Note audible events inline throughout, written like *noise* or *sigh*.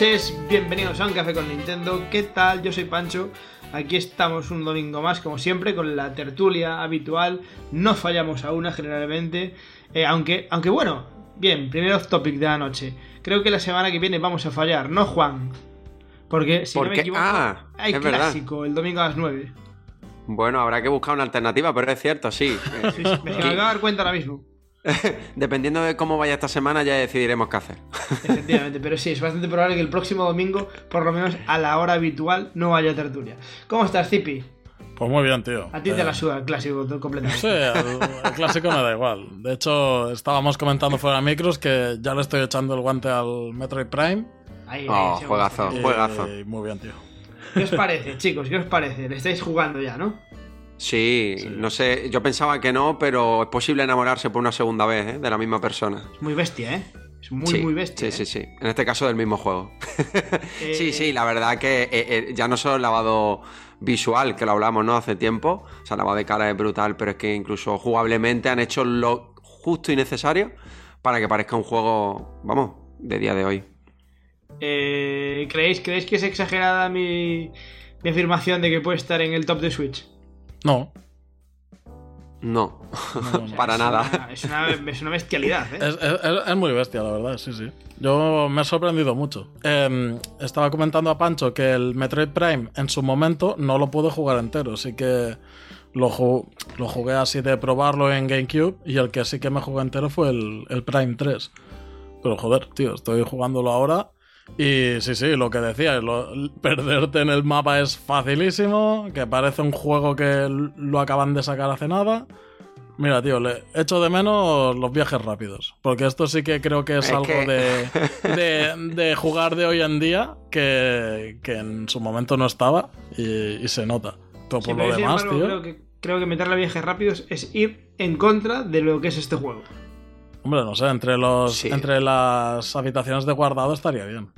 noches, bienvenidos a Un Café con Nintendo. ¿Qué tal? Yo soy Pancho. Aquí estamos un domingo más, como siempre, con la tertulia habitual. No fallamos a una generalmente. Eh, aunque, aunque bueno, bien, primer off topic de la noche. Creo que la semana que viene vamos a fallar, ¿no, Juan? Porque si no me equivoco, ah, hay verdad. clásico el domingo a las 9. Bueno, habrá que buscar una alternativa, pero es cierto, sí. Eh, *laughs* Sí, sí, me acabo de dar cuenta ahora mismo. *laughs* Dependiendo de cómo vaya esta semana, ya decidiremos qué hacer. Efectivamente, pero sí, es bastante probable que el próximo domingo, por lo menos a la hora habitual, no haya tertulia. ¿Cómo estás, Zipi? Pues muy bien, tío. A ti te Eh, la suda el clásico completamente. Sí, el, el clásico me da igual. De hecho, estábamos comentando fuera de micros que ya le estoy echando el guante al Metroid Prime. Ahí, Oh, juegazo. y- Juegazo. muy bien, tío. ¿Qué os parece, chicos? ¿Qué os parece? Le estáis jugando ya, ¿no? Sí, Sí. no sé, yo pensaba que no, pero es posible enamorarse por una segunda vez, ¿eh? De la misma persona. Es muy bestia, ¿eh? Es muy, sí, muy bestia. Sí, ¿eh? sí, sí. En este caso del mismo juego. Eh, *laughs* sí, sí, la verdad que eh, eh, ya no solo el lavado visual, que lo hablamos, ¿no? Hace tiempo. O sea, el lavado de cara es brutal, pero es que incluso jugablemente han hecho lo justo y necesario para que parezca un juego, vamos, de día de hoy. eh, ¿creéis, ¿Creéis que es exagerada mi, mi afirmación de que puede estar en el top de Switch? No, No, no, no. *laughs* para Es nada. una- es, una, es una bestialidad, ¿eh? Es, es- es- es muy bestia, la verdad, sí, sí. Yo me he sorprendido mucho. Eh, estaba comentando a Pancho que el Metroid Prime en su momento no lo pude jugar entero, así que lo, ju- lo jugué así de probarlo en GameCube y el que sí que me jugué entero fue el, el Prime 3. Pero joder, tío, estoy jugándolo ahora y sí, sí, lo que decía, lo- perderte en el mapa es facilísimo, que parece un juego que lo acaban de sacar hace nada. Mira, tío, le echo de menos los viajes rápidos. Porque esto sí que creo que es, Es algo que- de, *laughs* de, de jugar de hoy en día que, que en su momento no estaba y, y se nota. Sí, por lo demás, embargo, tío. creo que, creo que meterle a viajes rápidos es ir en contra de lo que es este juego. Hombre, no sé, entre, los, Sí. entre las habitaciones de guardado estaría bien.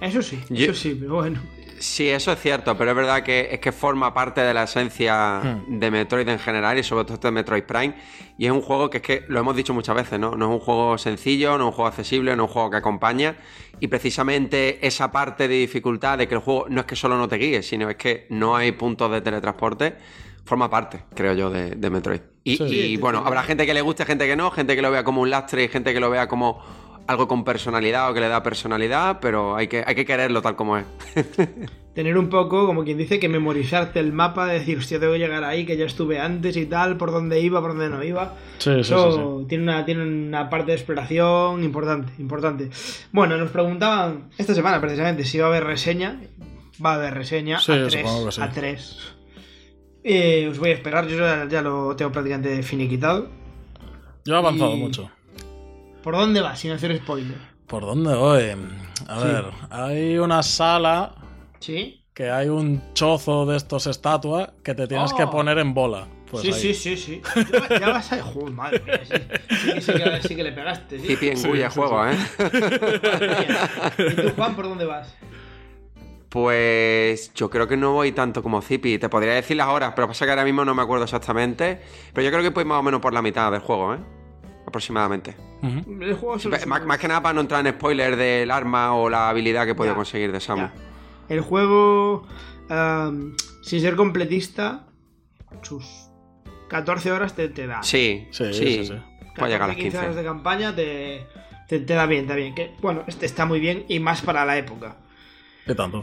Eso sí, Yo- eso sí, pero bueno. Sí, eso es cierto, pero es verdad que es que forma parte de la esencia Hmm. de Metroid en general y sobre todo este Metroid Prime. Y es un juego que es que lo hemos dicho muchas veces, ¿no? No es un juego sencillo, no es un juego accesible, no es un juego que acompaña. Y precisamente esa parte de dificultad de que el juego no es que solo no te guíe, sino es que no hay puntos de teletransporte, forma parte, creo yo, de, de Metroid. Y, Sí. y, Sí, bueno, habrá gente que le guste, gente que no, gente que lo vea como un lastre y gente que lo vea como algo con personalidad o que le da personalidad, pero hay que, hay que quererlo tal como es. *laughs* Tener un poco, como quien dice, que memorizarte el mapa, decir, hostia, tengo que llegar ahí, que ya estuve antes y tal, por dónde iba, por dónde no iba. Sí, sí, Eso sí, sí. Tiene, una, tiene una parte de exploración importante, importante. Bueno, nos preguntaban esta semana precisamente si va a haber reseña. Va a haber reseña Sí, a 3. supongo que sí. 3. os voy a esperar, yo ya, ya lo tengo prácticamente finiquitado. Yo he avanzado Y- mucho. ¿Por dónde va? Sin hacer spoiler. ¿Por dónde voy? A Sí. ver, hay una sala ¿Sí? que hay un chozo de estos estatuas que te tienes Oh. que poner en bola. Pues sí, ahí. sí, sí, sí. Ya, va- ya vas a... Joder, madre mía, sí, sí, que- sí que, sí que le pegaste, sí. Engulle sí, juego, ¿eh? *laughs* ¿Y tú, Juan, por dónde vas? Pues yo creo que no voy tanto como Zipi. Te podría decir las horas, pero pasa que ahora mismo no me acuerdo exactamente. Pero yo creo que voy más o menos por la mitad del juego, ¿eh? Aproximadamente. El juego Más, más que nada para no entrar en spoiler del arma o la habilidad que podido Ya, conseguir de Samu. Ya. El juego um, sin ser completista, sus 14 horas te, te da. Sí, Sí, sí. sí, sí. Puede llegar a las 15 horas 15. de campaña te, te, te da bien, te da bien. Que, bueno, este está muy bien y más para la época. ¿Qué tanto?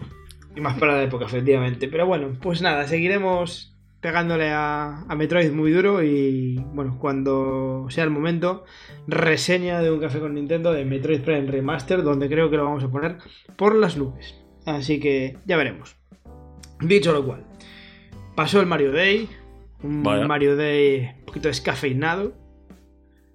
Y más para la época, efectivamente. Pero bueno, pues nada, seguiremos pegándole a, a Metroid muy duro y bueno, cuando sea el momento, reseña de un café con Nintendo de Metroid Prime Remaster, donde creo que lo vamos a poner por las nubes. Así que ya veremos. Dicho lo cual, pasó el Mario Day, un Vaya. Mario Day un poquito descafeinado.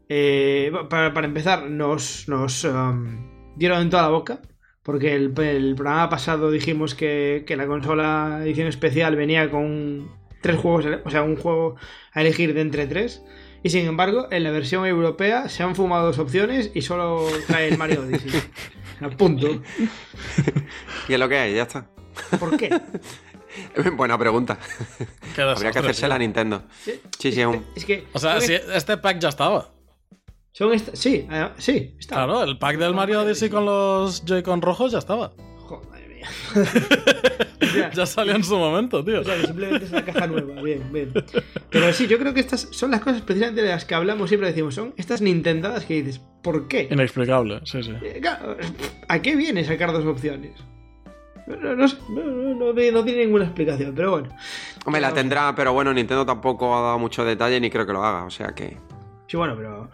Eh, para, para empezar, nos, nos um, dieron en toda la boca. Porque el, el programa pasado dijimos que, que la consola edición especial venía con tres juegos, o sea, un juego a elegir de entre tres. Y sin embargo, en la versión europea se han fumado dos opciones y solo trae el Mario Odyssey. A *laughs* punto. Y es lo que hay, ya está. ¿Por qué? *laughs* Buena pregunta. Habría que hacérsela a. Nintendo. Sí, sí, es un... Es que. O sea, si est- este pack ya estaba. Son est- sí, eh, sí, está. Claro, el pack del Mario Odyssey con los Joy-Con rojos ya estaba. Joder, madre mía. *laughs* O sea, Ya salió en su momento, tío. O sea, que simplemente es una caja nueva. Bien, bien. Pero sí, yo creo que estas son las cosas precisamente de las que hablamos siempre. Decimos, son estas Nintendadas que dices, ¿por qué? Inexplicable, sí, sí. Eh, claro, ¿A qué viene sacar dos opciones? No, no, no sé, no, no, no tiene- no tiene ninguna explicación, pero bueno. Hombre, la tendrá, pero bueno, Nintendo tampoco ha dado mucho detalle ni creo que lo haga, o sea que... Sí, bueno, pero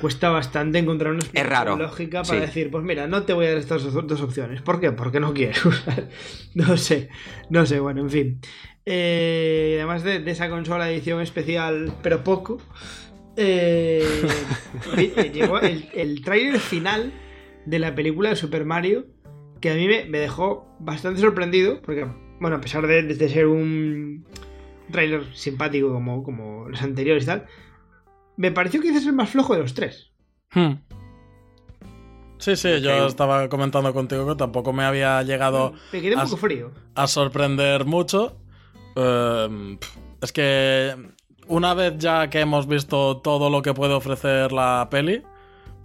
cuesta bastante encontrar una explicación raro, lógica para sí. decir, pues mira, no te voy a dar estas dos opciones. ¿Por qué? Porque no quiero. *laughs* no sé, no sé, bueno, en fin. Eh, además de, de esa consola edición especial, pero poco, eh, eh, llegó el, el tráiler final de la película de Super Mario, que a mí me, me dejó bastante sorprendido, porque, bueno, a pesar de, de ser un tráiler simpático como, como los anteriores y tal, me pareció quizás el más flojo de los tres. Hmm. Sí, sí, yo estaba comentando contigo que tampoco me había llegado Me quedé un Has- poco frío. a sorprender mucho. Eh, pf, es que una vez ya que hemos visto todo lo que puede ofrecer la peli,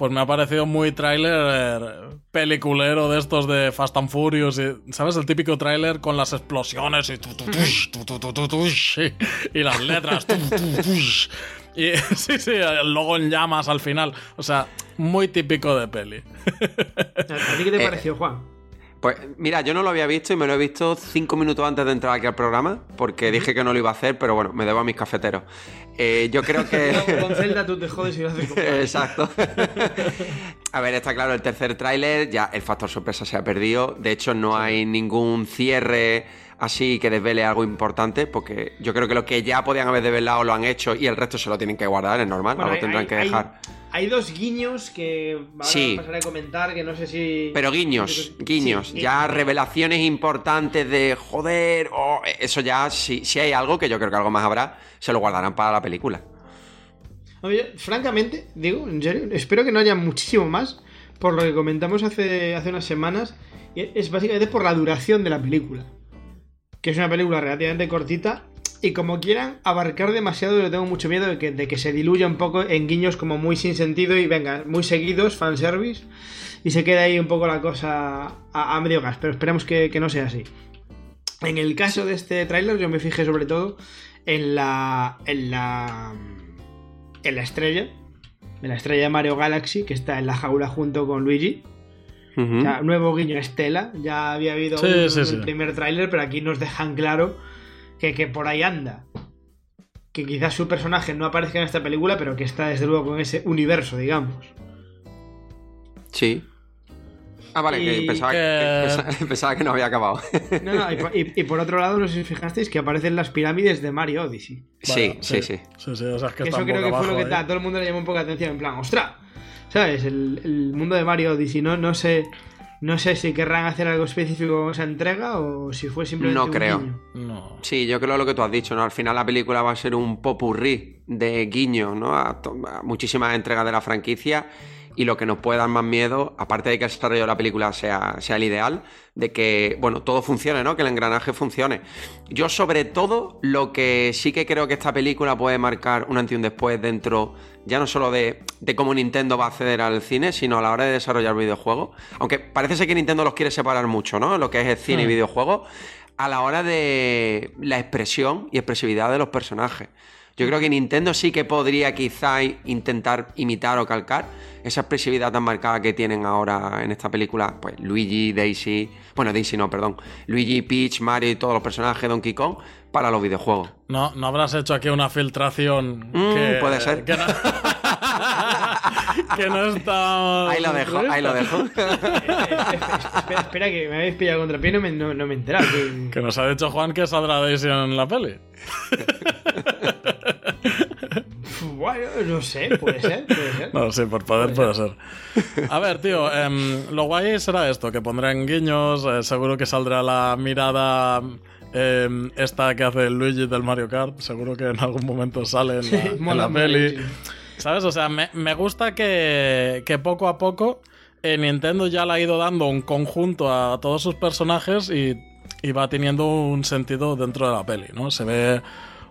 pues me ha parecido muy tráiler peliculero de estos de Fast and Furious, y, ¿sabes? El típico tráiler con las explosiones y, tu, tu, tush, tush, y, y las letras. tu, y *laughs* sí, sí, el logo en llamas al final. O sea, muy típico de peli. ¿A ti qué te *laughs* Eh, pareció, Juan? Pues mira, yo no lo había visto y me lo he visto cinco minutos antes de entrar aquí al programa, porque dije que no lo iba a hacer, pero bueno, me debo a mis cafeteros. Eh, yo creo que... *laughs* Con Zelda tú te jodes y lo haces *laughs* Exacto. A ver, está claro, el tercer tráiler, ya el factor sorpresa se ha perdido. De hecho, no hay ningún cierre así que desvele algo importante, porque yo creo que lo que ya podían haber desvelado lo han hecho y el resto se lo tienen que guardar, es normal, Bueno, algo hay- tendrán hay- que dejar. Hay, dos guiños que ahora Sí. pasaré a comentar que no sé si. Pero guiños, guiños, Sí, ya revelaciones importantes de joder, oh, eso ya, si, si hay algo, que yo creo que algo más habrá, se lo guardarán para la película. Oye, francamente, digo, en serio, espero que no haya muchísimo más, por lo que comentamos hace, hace unas semanas, y es básicamente por la duración de la película. Que es una película relativamente cortita, y como quieran abarcar demasiado, yo tengo mucho miedo de que, de que se diluya un poco en guiños como muy sin sentido y venga, muy seguidos, fanservice, y se quede ahí un poco la cosa a, a medio gas, pero esperemos que, que no sea así. En el caso de este tráiler, yo me fijé sobre todo en la. en la. en la estrella. En la estrella de Mario Galaxy, que está en la jaula junto con Luigi. O sea, nuevo guiño Estela. Ya había habido sí. el primer tráiler, pero aquí nos dejan claro que, que por ahí anda. Que quizás su personaje no aparezca en esta película, pero que está desde luego en ese universo, digamos. Sí. Ah, vale, que pensaba, que, Eh. pensaba- *laughs* pensaba que no había acabado. No, no, y, por- y- y por otro lado, no sé si fijasteis que aparecen las pirámides de Mario Odyssey. sí, sí, sí. Sí, sí, o sea, es que Que está eso creo que fue lo que a todo el mundo le llamó un poco la atención, en plan, ¡ostras! ¿Sabes? El, el mundo de Mario Odyssey, no, no sé. No sé si querrán hacer algo específico con esa entrega o si fue simplemente No un creo. guiño. No. Sí, yo creo lo que tú has dicho, ¿no? Al final la película va a ser un popurrí de guiños, ¿no? A, a muchísimas entregas de la franquicia y lo que nos puede dar más miedo, aparte de que el desarrollo de la película sea, sea el ideal, de que, bueno, todo funcione, ¿no? Que el engranaje funcione. Yo sobre todo lo que sí que creo que esta película puede marcar un antes y un después dentro, ya no solo de, de cómo Nintendo va a acceder al cine, sino a la hora de desarrollar videojuegos. Aunque parece ser que Nintendo los quiere separar mucho, ¿no? Lo que es el cine y Hmm. videojuegos. a la hora de la expresión y expresividad de los personajes. Yo creo que Nintendo sí que podría quizá intentar imitar o calcar esa expresividad tan marcada que tienen ahora en esta película, pues Luigi, Daisy, bueno, Daisy no, perdón, Luigi, Peach, Mario y todos los personajes, Donkey Kong, para los videojuegos. No, no habrás hecho aquí una filtración. Mm, que, puede ser. Que no, *laughs* *laughs* que no está. Ahí lo dejo, ahí lo dejo. *laughs* espera, espera, que me habéis pillado contra pie y no me, no, no me he enterado. Que... Que nos ha dicho Juan que saldrá Daisy en la peli. *laughs* Bueno, no sé, puede ser, puede ser. No, sí, por poder puede ser. A ver, tío, em, lo guay será esto, que pondrán guiños, eh, seguro que saldrá la mirada em, esta que hace Luigi del Mario Kart, seguro que en algún momento sale en la, en la peli. ¿Sabes? O sea, me, me gusta que, que poco a poco eh, Nintendo ya le ha ido dando un conjunto a todos sus personajes y, y va teniendo un sentido dentro de la peli, ¿no? Se ve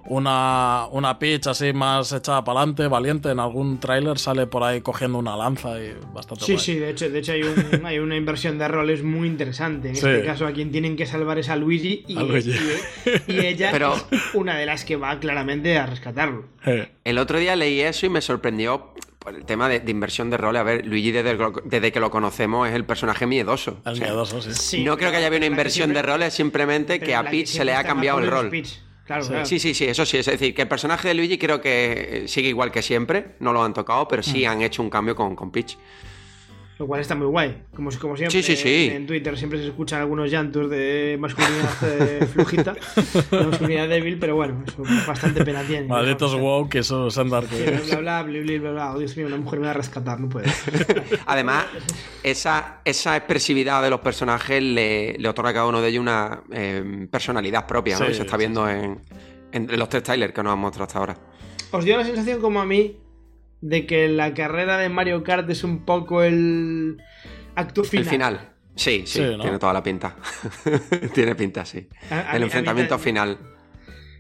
una, una Peach así más echada para adelante, valiente. En algún tráiler sale por ahí cogiendo una lanza y bastante Sí, guay. sí, de hecho, de hecho hay, un- *laughs* hay una inversión de roles muy interesante. En Sí. este caso, a quien tienen que salvar es a Luigi y, A Luigi. y- y ella Pero- es una de las que va claramente a rescatarlo. El otro día leí eso y me sorprendió por el tema de, de inversión de roles. A ver, Luigi desde, el- desde que lo conocemos es el personaje miedoso. el O sea, miedoso, sí. Sí, no creo que haya habido una inversión de roles, simplemente que a Peach se le ha cambiado el rol. Peach. Claro, claro. Sí, sí, sí, eso sí. Es decir, que el personaje de Luigi creo que sigue igual que siempre, no lo han tocado, pero Mm. sí han hecho un cambio con, con Peach. Lo cual está muy guay. Como, como siempre, Sí, sí, sí. en Twitter siempre se escuchan algunos llantos de masculinidad eh, flujita, *laughs* de masculinidad débil, pero bueno, eso bastante pena tiene. Malditos woke y sus Sendar bla, bla, bla, bla, bla, bla. Oh, Dios mío, una mujer me va a rescatar, no puede. *laughs* Además, esa, esa expresividad de los personajes le, le otorga a cada uno de ellos una eh, personalidad propia, ¿no? Sí, y se está sí, viendo en, en los tres trailers que nos han mostrado hasta ahora. ¿Os dio la sensación como a mí de que la carrera de Mario Kart es un poco el acto final? El final. Sí, sí, Sí, ¿no? tiene toda la pinta. *laughs* tiene pinta, sí. A- a mí- a El mí enfrentamiento final.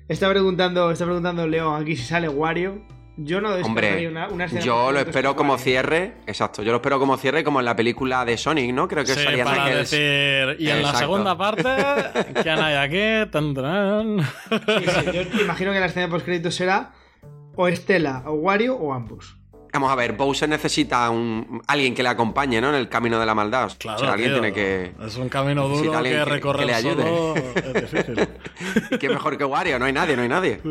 Está preguntando, está preguntando León aquí si sale Wario. Yo no Hombre, una, una escena yo lo espero como Wario. cierre. Exacto, yo lo espero como cierre como en la película de Sonic, ¿no? Creo que Sí, salía para decir. Y en la segunda parte, *laughs* ¿quién hay aquí? Tan, tan. Sí, sí, yo imagino que la escena post créditos será o Estela, o Wario, o ambos. Vamos a ver, Bowser necesita un alguien que le acompañe, ¿no? En el camino de la maldad. Claro, o sea, alguien tío, tiene que. Es un camino duro alguien que que- recorrer que le ayude. solo *laughs* es difícil. *laughs* ¿Y qué mejor que Wario? No hay nadie, no hay nadie. *laughs*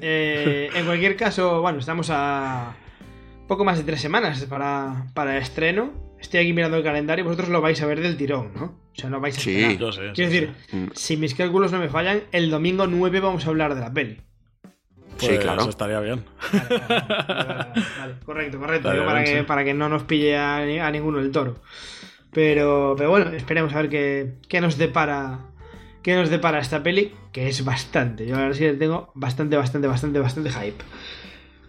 Eh, en cualquier caso, bueno, estamos a poco más de tres semanas para, para el estreno. Estoy aquí mirando el calendario, vosotros lo vais a ver del tirón, ¿no? O sea, no vais a Sí. esperar. Yo sé, sí, Quiero decir, Mm. si mis cálculos no me fallan, el domingo 9 vamos a hablar de la peli. Sí, Pues claro. estaría bien. Vale, vale, vale, *laughs* correcto, correcto. Digo, para, bien, que, sí. para que no nos pille a, ni- a ninguno el toro. Pero, pero bueno, esperemos a ver qué, qué nos depara. ¿Qué nos depara esta peli? Que es bastante. Yo ahora sí le tengo bastante, bastante, bastante, bastante hype.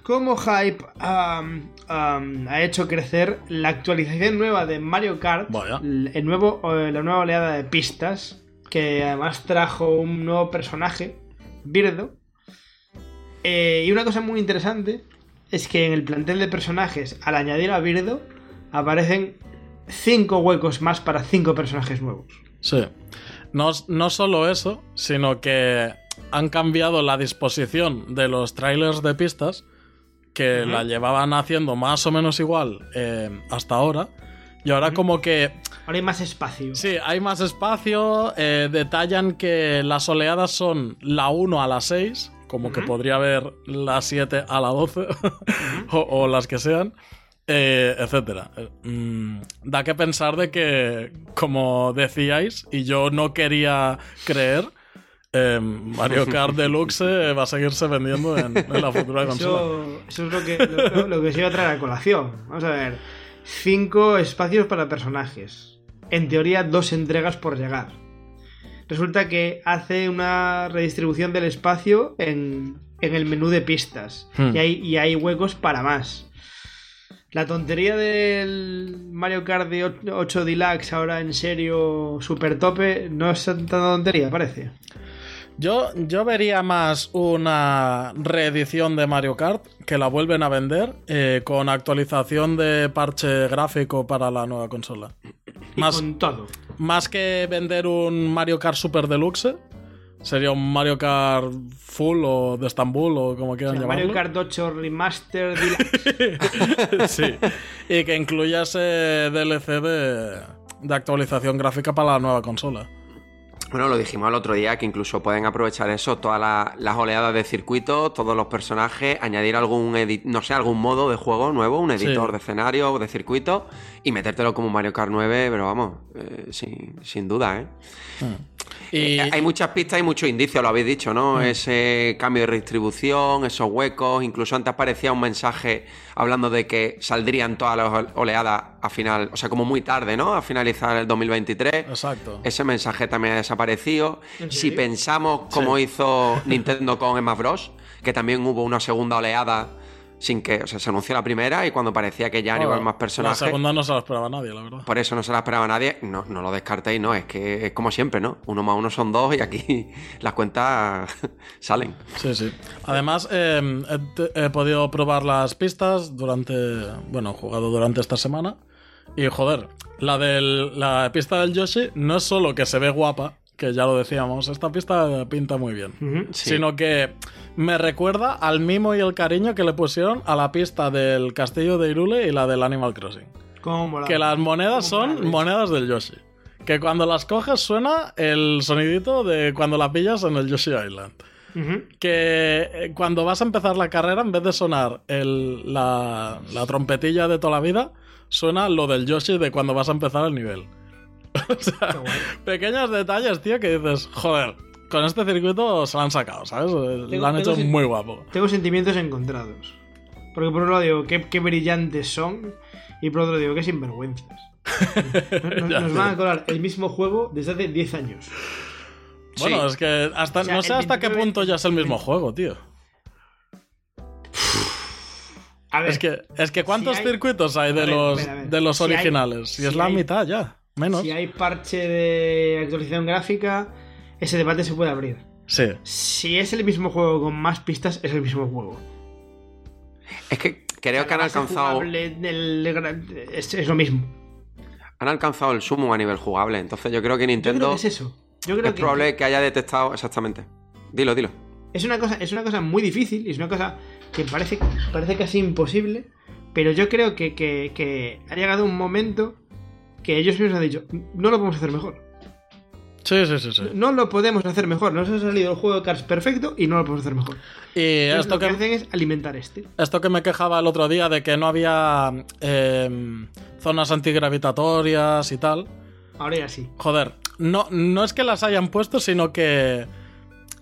Como hype ha hecho crecer la actualización nueva de Mario Kart, Vaya. el nuevo, la nueva oleada de pistas, que además trajo un nuevo personaje, Birdo. Eh, y una cosa muy interesante es que en el plantel de personajes, al añadir a Birdo, aparecen 5 huecos más para 5 personajes nuevos. Sí. No, no solo eso, sino que han cambiado la disposición de los trailers de pistas, que la llevaban haciendo más o menos igual eh, hasta ahora. Y ahora como que Ahora hay más espacio. Sí, hay más espacio. eh, detallan que las oleadas son la 1 a la 6, como que podría haber la 7 a la 12, *laughs* o, o las que sean, eh, etcétera. Eh, mm, da que pensar de que, como decíais, y yo no quería creer, eh, Mario Kart Deluxe eh, va a seguirse vendiendo en, en la futura consola. Eso, eso es lo que, lo, lo que se iba a traer a colación. Vamos a ver. Cinco espacios para personajes. En teoría, dos entregas por llegar. Resulta que hace una redistribución del espacio en, en el menú de pistas. Hmm. Y, hay, y hay huecos para más. La tontería del Mario Kart de 8 Deluxe ahora en serio super tope no es tanta tontería, parece. Yo, yo vería más una reedición de Mario Kart que la vuelven a vender eh, con actualización de parche gráfico para la nueva consola. Y Más, con todo. Más que vender un Mario Kart Super Deluxe, sería un Mario Kart Full o de Estambul o como quieran O sea, llamarlo. Mario Kart 8 Remaster *laughs* sí. Y que incluya ese DLC de, de actualización gráfica para la nueva consola. Bueno, lo dijimos el otro día que incluso pueden aprovechar eso, todas la- las oleadas de circuito, todos los personajes, añadir algún no sé, algún modo de juego nuevo, un editor Sí. de escenario o de circuito y metértelo como Mario Kart 9, pero vamos, eh, sin, sin duda, ¿eh? Y, Eh, Hay muchas pistas y muchos indicios, lo habéis dicho, ¿no? Ese cambio de redistribución, esos huecos, incluso antes aparecía un mensaje hablando de que saldrían todas las oleadas a final, o sea, como muy tarde, ¿no? A finalizar el 2023. Exacto. Ese mensaje también ha desaparecido. ¿En Si pensamos como hizo Nintendo con Smash Bros, que también hubo una segunda oleada sin que, o sea, se anunció la primera y cuando parecía que ya no iban más personajes, La segunda no se la esperaba nadie, la verdad. por eso no se la esperaba nadie, no, no lo descartéis, no, es que es como siempre, ¿no? Uno más uno son dos y aquí *laughs* las cuentas *laughs* salen. Sí, sí. Además, eh, he, podido probar las pistas durante. Bueno, he jugado durante esta semana. Y joder, la, del, la pista del Yoshi no es solo que se ve guapa, que ya lo decíamos, esta pista pinta muy bien. Sí. Sino que me recuerda al mimo y el cariño que le pusieron a la pista del castillo de Irule y la del Animal Crossing. ¿Cómo mola? Que las monedas ¿Cómo son monedas del Yoshi. Que cuando las coges suena el sonidito de cuando la pillas en el Yoshi Island. Que eh, cuando vas a empezar la carrera, en vez de sonar el- la, la trompetilla de toda la vida, suena lo del Yoshi de cuando vas a empezar el nivel. *laughs* o sea, pequeños detalles, tío, que dices, joder, con este circuito se lo han sacado, ¿sabes? lo han hecho muy guapo. Tengo sentimientos encontrados. Porque por un lado digo, qué, qué brillantes son. Y por otro digo, qué sinvergüenzas. *laughs* Nos, van a colar el mismo juego desde hace 10 años. Bueno, Sí. es que hasta, O sea, no sé hasta qué 29 punto ya es el mismo juego, tío. A ver, Es que, es que ¿cuántos hay- circuitos hay de ver, los, ver, de los Si hay- originales? y es si la hay- mitad ya, menos. si hay parche de actualización gráfica, ese debate se puede abrir. Sí. Si es el mismo juego con más pistas, es el mismo juego. Es que creo que han alcanzado, del- es, es lo mismo. han alcanzado el sumo a nivel jugable. Entonces yo creo que Yo creo Nintendo que es eso. Yo creo es que probable que haya detectado exactamente. Dilo, dilo. es una cosa, es una cosa muy difícil y es una cosa que parece, parece casi imposible. Pero yo creo que, que- que ha llegado un momento que ellos mismos han dicho, no lo podemos hacer mejor. Sí, sí, sí, sí. No lo podemos hacer mejor. Nos ha salido el juego de Cars perfecto y no lo podemos hacer mejor. Y Entonces, esto lo que que, hacen es alimentar este. esto que me quejaba el otro día de que no había eh, zonas antigravitatorias y tal. Ahora ya sí. Joder, no, no es que las hayan puesto, sino que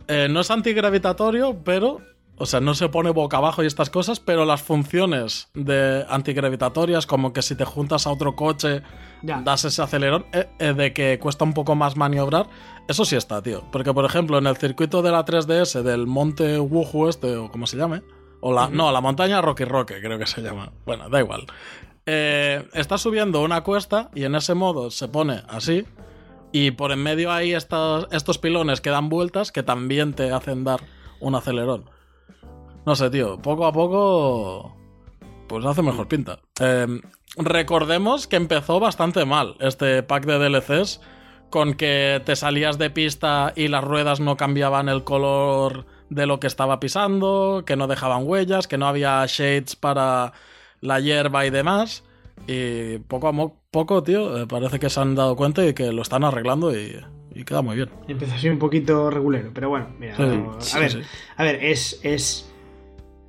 eh, no es antigravitatorio, pero. O sea, no se pone boca abajo y estas cosas, pero las funciones de antigravitatorias, como que si te juntas a otro coche, Ya. das ese acelerón, eh, eh, de que cuesta un poco más maniobrar, eso sí está, tío. Porque, por ejemplo, en el circuito de la 3DS del monte Wuhu este, o como se llame, o la, no, la montaña Rocky Roque, creo que se llama. Bueno, da igual. Eh, está subiendo una cuesta y en ese modo se pone así. Y por en medio hay estos, estos pilones que dan vueltas que también te hacen dar un acelerón. No sé, tío, poco a poco. Pues hace mejor pinta. Eh, recordemos que empezó bastante mal este pack de DLCs. Con que te salías de pista y las ruedas no cambiaban el color de lo que estaba pisando, que no dejaban huellas, que no había shades para la hierba y demás. Y poco a poco, tío, eh, parece que se han dado cuenta y que lo están arreglando y, y queda muy bien. Empezó así un poquito regulero, pero bueno, mira. Sí, no- a sí, ver, sí. a ver, es, es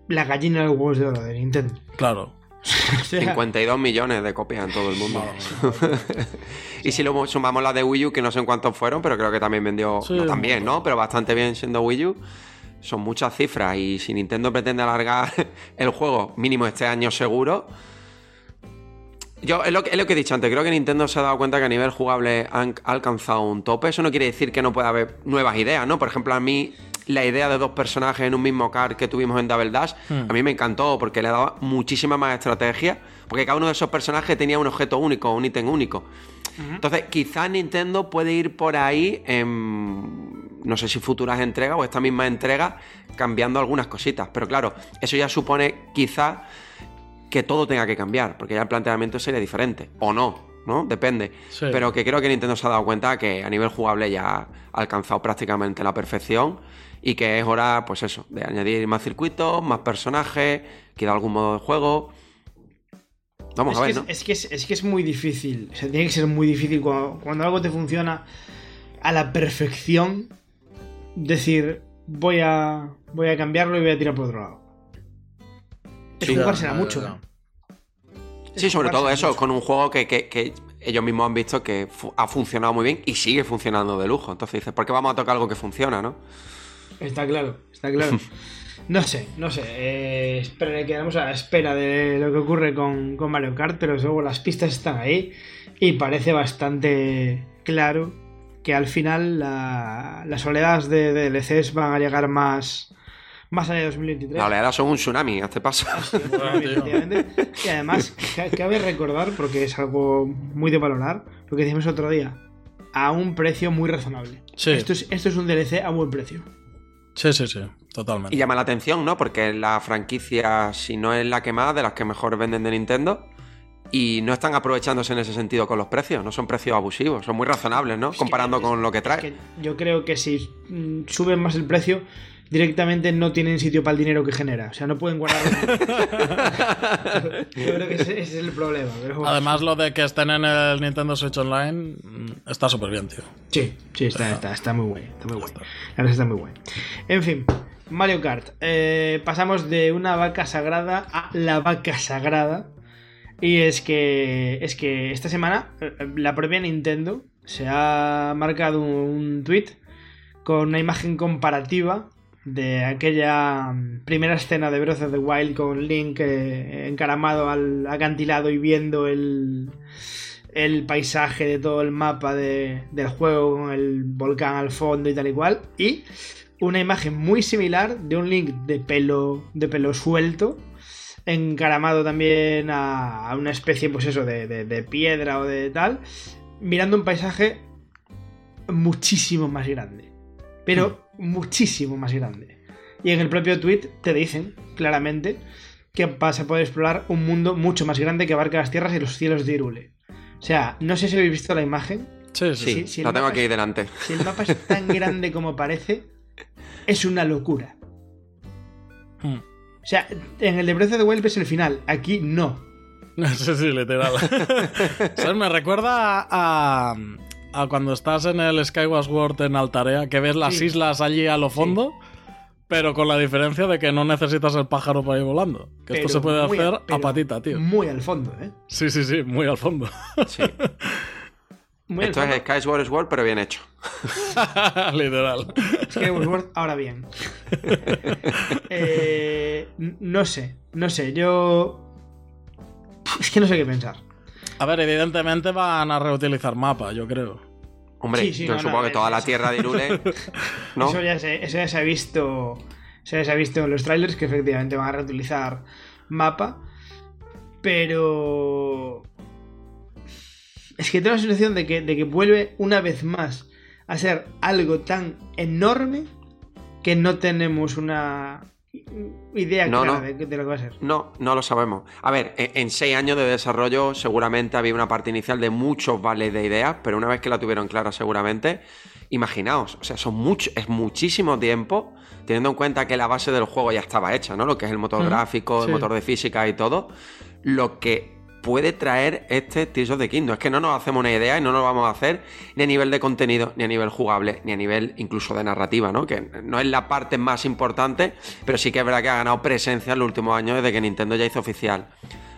la gallina de los huevos de oro de Nintendo. Claro. *laughs* O sea, 52 millones de copias en todo el mundo. *laughs* y si luego sumamos la de Wii U, que no sé en cuántos fueron, pero creo que también vendió. Sí, no un tan bien, ¿no? Pero bastante bien siendo Wii U. Son muchas cifras. Y si Nintendo pretende alargar *laughs* el juego, mínimo este año seguro. Yo, es lo, que, es lo que he dicho antes, creo que Nintendo se ha dado cuenta que a nivel jugable han ha alcanzado un tope. Eso no quiere decir que no pueda haber nuevas ideas, ¿no? Por ejemplo, a mí la idea de dos personajes en un mismo car que tuvimos en Double Dash, a mí me encantó porque le daba muchísima más estrategia, porque cada uno de esos personajes tenía un objeto único, un ítem único. Entonces, quizás Nintendo puede ir por ahí en, no sé si futuras entregas o esta misma entrega, cambiando algunas cositas. Pero claro, eso ya supone quizás que todo tenga que cambiar, porque ya el planteamiento sería diferente. O no. ¿No? Depende. Sí. Pero que creo que Nintendo se ha dado cuenta que a nivel jugable ya ha alcanzado prácticamente la perfección y que es hora, pues eso, de añadir más circuitos, más personajes, queda algún modo de juego. Vamos es a ver, que ¿no? es, que es, es que es muy difícil. O sea, tiene que ser muy difícil cuando, cuando algo te funciona a la perfección. Decir, voy a, voy a cambiarlo y voy a tirar por otro lado. Es Sí, jugársela ya, mucho, ya, ¿eh? Sí, sobre todo eso, con un juego que, que- que ellos mismos han visto que fu- ha funcionado muy bien y sigue funcionando de lujo. Entonces dices, ¿por qué vamos a tocar algo que funciona, no? Está claro, está claro. *laughs* No sé, no sé. Eh, espera, quedamos a la espera de lo que ocurre con, con Mario Kart, pero luego las pistas están ahí y parece bastante claro que al final la- las oleadas de, de DLCs van a llegar más, más allá de 2023. La oleada son un tsunami, hazte paso. Bueno, *laughs* tío. Efectivamente. Y además, ca- cabe recordar, porque es algo muy de valorar, lo que dijimos otro día, a un precio muy razonable. Sí. Esto, es, esto es un DLC a buen precio. Sí, sí, sí, totalmente. Y llama la atención, ¿no? Porque la franquicia, si no es la que más, de las que mejor venden de Nintendo. Y no están aprovechándose en ese sentido con los precios, no son precios abusivos, son muy razonables, ¿no? Es Comparando con lo que es trae. que yo creo que si mm, suben más el precio, directamente no tienen sitio para el dinero que genera. O sea, no pueden guardar. *laughs* yo creo que ese, ese es el problema. pero bueno. Además, lo de que estén en el Nintendo Switch Online mm, está súper bien, tío. Sí, sí, está, está, está muy guay. Está muy guay. La verdad está muy guay. En fin, Mario Kart. Eh, pasamos de una vaca sagrada a la vaca sagrada. Y es que. Es que esta semana eh, la propia Nintendo se ha marcado un tweet con una imagen comparativa de aquella mm, primera escena de Breath of the Wild con Link eh, encaramado al acantilado y viendo el, el paisaje de todo el mapa de- del juego con el volcán al fondo y tal y cual. Y una imagen muy similar de un Link de pelo, de pelo suelto, encaramado también a, una especie, pues eso, de, de- de piedra o de tal, mirando un paisaje muchísimo más grande. Pero muchísimo más grande. Y en el propio tweet te dicen claramente que vas a poder explorar un mundo mucho más grande que abarca las tierras y los cielos de Irule. O sea, no sé si habéis visto la imagen. Sí, sí, lo el tengo aquí es- delante. Si el mapa es tan *laughs* grande como parece, es una locura. Mm. O sea, en el de Breath of the Wild es el final, aquí no. *laughs* Sí, sí, literal. *laughs* ¿Sabes? Me recuerda a, a cuando estás en el Skyward Sword en Altarea, que ves las Sí. islas allí a lo fondo, pero con la diferencia de que no necesitas el pájaro para ir volando. Que esto Pero se puede hacer a patita, tío. Muy al fondo, ¿eh? Sí, sí, sí, muy al fondo. Sí. Muy Esto es Skyward Sword, pero bien hecho. *laughs* literal. Skyward Sword, ahora bien. *laughs* Eh, no sé, no sé, yo... Es que no sé qué pensar. A ver, evidentemente van a reutilizar mapa, yo creo. Hombre, Sí, sí, yo no, supongo no, que toda la tierra de Irule. ¿No? Eso, ya se, eso ya se ha visto. Eso ya se ha visto en los trailers que efectivamente van a reutilizar mapa. Pero. Es que tengo la sensación de que, de que vuelve una vez más a ser algo tan enorme que no tenemos una idea No, clara no. De, de lo que va a ser. No, no lo sabemos. A ver, en, en seis años de desarrollo seguramente había una parte inicial de muchos vales de ideas, pero una vez que la tuvieron clara seguramente, imaginaos, o sea, son mucho, es muchísimo tiempo, teniendo en cuenta que la base del juego ya estaba hecha, ¿no? Lo que es el motor gráfico, sí. el motor de física y todo, lo que puede traer este Tears of the Kingdom. Es que no nos hacemos una idea y no nos vamos a hacer ni a nivel de contenido, ni a nivel jugable, ni a nivel incluso de narrativa, ¿no? Que no es la parte más importante, pero sí que es verdad que ha ganado presencia en los últimos años desde que Nintendo ya hizo oficial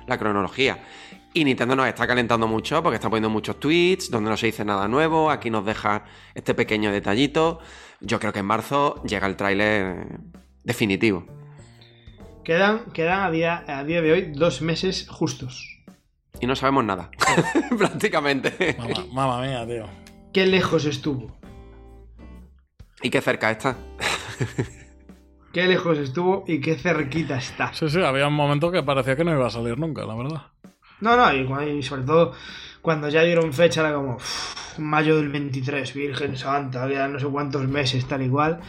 la cronología. Y Nintendo nos está calentando mucho porque está poniendo muchos tweets donde no se dice nada nuevo. Aquí nos deja este pequeño detallito. Yo creo que en marzo llega el tráiler definitivo. Quedan, quedan a, día, a día de hoy dos meses justos. Y no sabemos nada. *laughs* Prácticamente. Mamá, mamma mía, tío. ¿Qué lejos estuvo? y qué cerca está. ¿Qué lejos estuvo y qué cerquita está? Sí, sí, había un momento que parecía que no iba a salir nunca, la verdad. No, no, y, sobre todo cuando ya dieron fecha era como "Uf, mayo del 23, Virgen Santa, ya no sé cuántos meses, tal igual.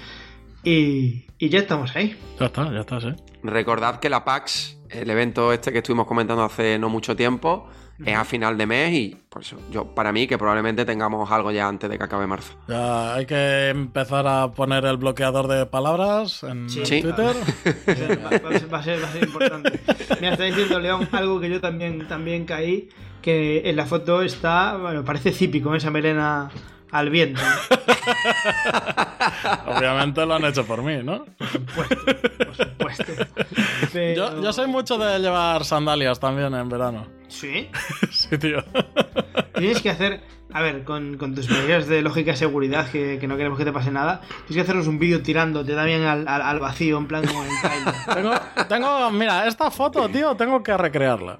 Y, y ya estamos ahí. Ya está, ya está, sí. Recordad que la PAX, el evento este que estuvimos comentando hace no mucho tiempo, es a final de mes y pues yo para mí que probablemente tengamos algo ya antes de que acabe marzo. Ya hay que empezar a poner el bloqueador de palabras en, Sí. en Sí. Twitter. *laughs* Va, va a ser, va a ser- va a ser importante. Mira, está diciendo León algo que yo también, también caí, que en la foto está, bueno, parece Zipi con esa melena al viento. *laughs* Obviamente lo han hecho por mí, ¿no? Por supuesto. Pero- Yo, yo soy mucho de llevar sandalias también en verano. Sí. *laughs* Sí, tío. Tienes que hacer, a ver, con, con tus medidas de lógica y seguridad, que, que no queremos que te pase nada, tienes que hacernos un vídeo tirándote también al, al, al vacío, en plan como en el trailer. Tengo, tengo, mira, esta foto, tío, tengo que recrearla.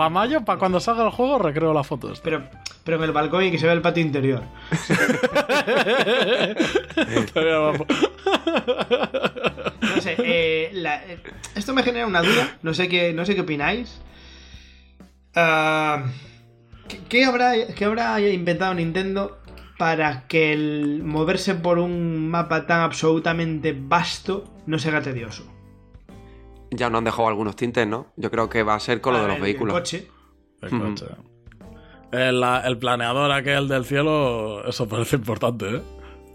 Para mayo, para cuando salga el juego, recreo la foto. esta. Pero, pero en el balcón y que se vea el patio interior. *laughs* No sé, eh, la- eh, esto me genera una duda, no sé qué, no sé qué opináis. Ah, ¿qué, qué habrá, qué habrá inventado Nintendo para que el moverse por un mapa tan absolutamente vasto no sea tedioso? Ya nos han dejado algunos tintes, ¿no? Yo creo que va a ser con lo de los el vehículos. coche. El coche. El, el planeador aquel del cielo, eso parece importante, ¿eh?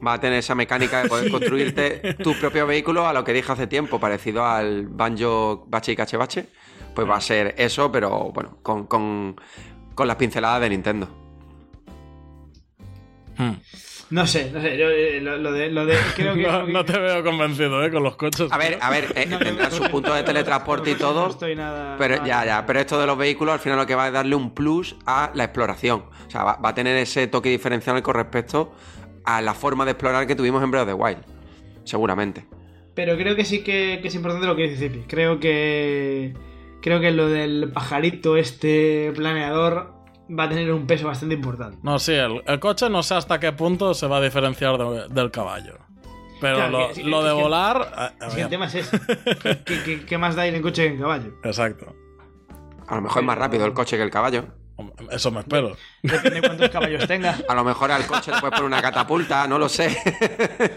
Va a tener esa mecánica de poder *laughs* construirte tu propio vehículo a lo que dije hace tiempo, parecido al Banjo Bache y Cache Bache. Pues va a ser eso, pero bueno, con, con, con las pinceladas de Nintendo. Hmm. No sé, no sé, yo, lo, lo de, lo de- *laughs* creo que... No, no te veo convencido, ¿eh? Con los coches. A ver, a ver, eh, *laughs* No, no, sus no, puntos de no, teletransporte y todo. No estoy nada... Pero nada- ya, ya, pero esto de los vehículos al final lo que va es darle un plus a la exploración. O sea, va, va a tener ese toque diferencial con respecto a la forma de explorar que tuvimos en Breath of the Wild. Seguramente. Pero creo que sí que, que es importante lo que dice Zipi. Creo que. Creo que lo del pajarito, este planeador, va a tener un peso bastante importante. No, sí, el, el coche no sé hasta qué punto se va a diferenciar de- del caballo. Pero Claro, lo, que- sí, lo es de que- volar. Es que el tema es ese. ¿Qué, qué- qué más da ir en coche que en caballo? Exacto. A lo mejor es más rápido el coche que el caballo. Eso me espero. Depende de cuántos caballos tenga. A lo mejor al coche le puedes poner una catapulta, no lo sé.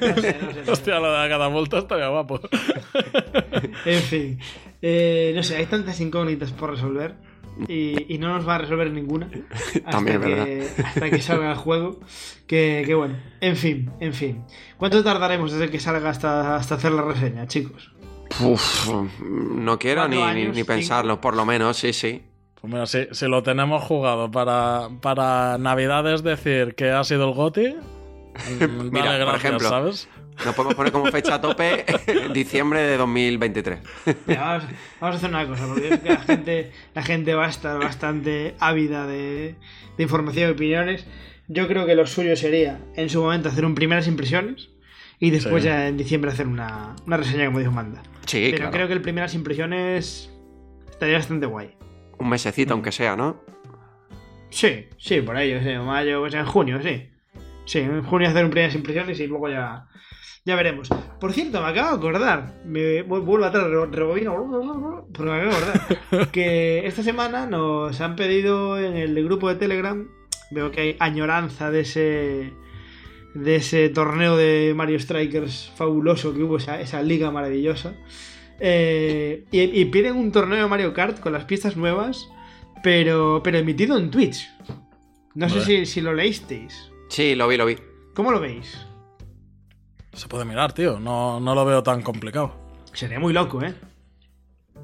No sé, no sé, no sé. Hostia, lo de la catapulta estaría guapo. En fin. Eh, no sé, hay tantas incógnitas por resolver. Y, y no nos va a resolver ninguna. *laughs* Hasta, También es que, hasta que salga el juego. Que, que bueno. En fin, en fin. ¿Cuánto tardaremos desde que salga hasta, hasta hacer la reseña, chicos? Uf, no quiero ni, ni- años, ni cinco. pensarlo, por lo menos, sí, sí. Pues mira, si, si lo tenemos jugado para, para Navidades, decir que ha sido el GOTI. *laughs* Mira, dale por gracias, ejemplo. ¿sabes? Nos podemos poner como fecha a tope diciembre de 2023. Mira, vamos, vamos a hacer una cosa, porque que la gente, la gente va a estar bastante ávida de, de información y opiniones. Yo creo que lo suyo sería, en su momento, hacer un primeras impresiones y después Sí. ya en diciembre hacer una, una reseña como Dios manda. Sí, Pero claro. creo que el primeras impresiones estaría bastante guay. Un mesecito, aunque sea, ¿no? Sí, sí, por ahí, sí, mayo, pues en junio, sí. Sí, en junio hacer un primeras impresiones y luego ya, ya veremos. Por cierto, me acabo de acordar, me vu- vuelvo atrás, re- rebobino, pero me acabo de acordar *laughs* que esta semana nos han pedido en el grupo de Telegram, veo que hay añoranza de ese de ese torneo de Mario Strikers fabuloso que hubo, esa, esa liga maravillosa. Eh, y, y piden un torneo de Mario Kart con las pistas nuevas, pero, pero emitido en Twitch. No sé si, si lo leísteis. Sí, lo vi, lo vi. ¿Cómo lo veis? Se puede mirar, tío. No, no lo veo tan complicado. Sería muy loco, ¿eh?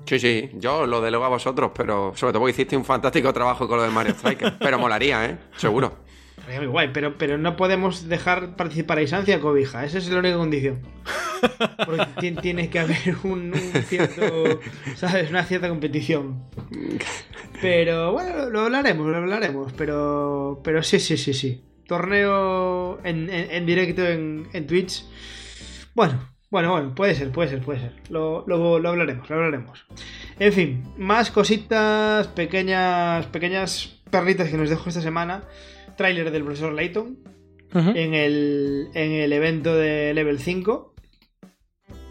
Sí, sí, yo lo delego a vosotros, pero sobre todo porque hiciste un fantástico trabajo con lo del Mario Striker. *laughs* pero molaría, ¿eh? Seguro. Sería muy guay, pero, pero no podemos dejar participar a Isancia Cobija. Esa es la única condición. Porque *laughs* ti- tiene que haber un, un cierto. ¿Sabes? Una cierta competición. *laughs* Pero bueno, lo hablaremos, lo hablaremos. Pero, pero sí, sí, sí, sí. Torneo en, en- en directo en, en Twitch. Bueno, bueno, bueno, puede ser, puede ser, puede ser. Lo, lo- lo hablaremos, lo hablaremos. En fin, más cositas, pequeñas, pequeñas perritas que nos dejó esta semana. Tráiler del profesor Layton en el, en el evento de Level 5.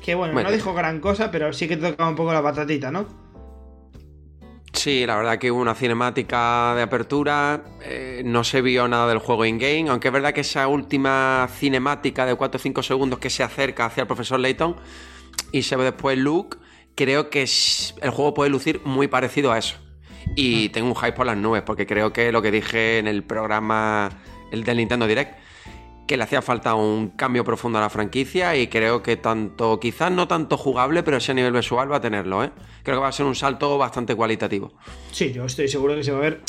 Que bueno, Bueno. no dijo gran cosa, pero sí que tocaba un poco la patatita, ¿no? Sí, la verdad que hubo una cinemática de apertura, eh, no se vio nada del juego in-game, aunque es verdad que esa última cinemática de 4 o 5 segundos que se acerca hacia el profesor Layton y se ve después Luke, creo que el juego puede lucir muy parecido a eso. Y tengo un hype por las nubes, porque creo que lo que dije en el programa, el del Nintendo Direct, que le hacía falta un cambio profundo a la franquicia y creo que tanto, quizás no tanto jugable, pero sí a nivel visual va a tenerlo, ¿eh? Creo que va a ser un salto bastante cualitativo. Sí, yo estoy seguro que se va a ver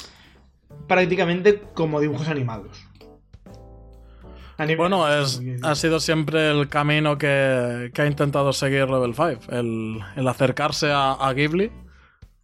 prácticamente como dibujos animados. Bueno, es, ha sido siempre el camino que, ha intentado seguir Level 5, el, acercarse a, Ghibli.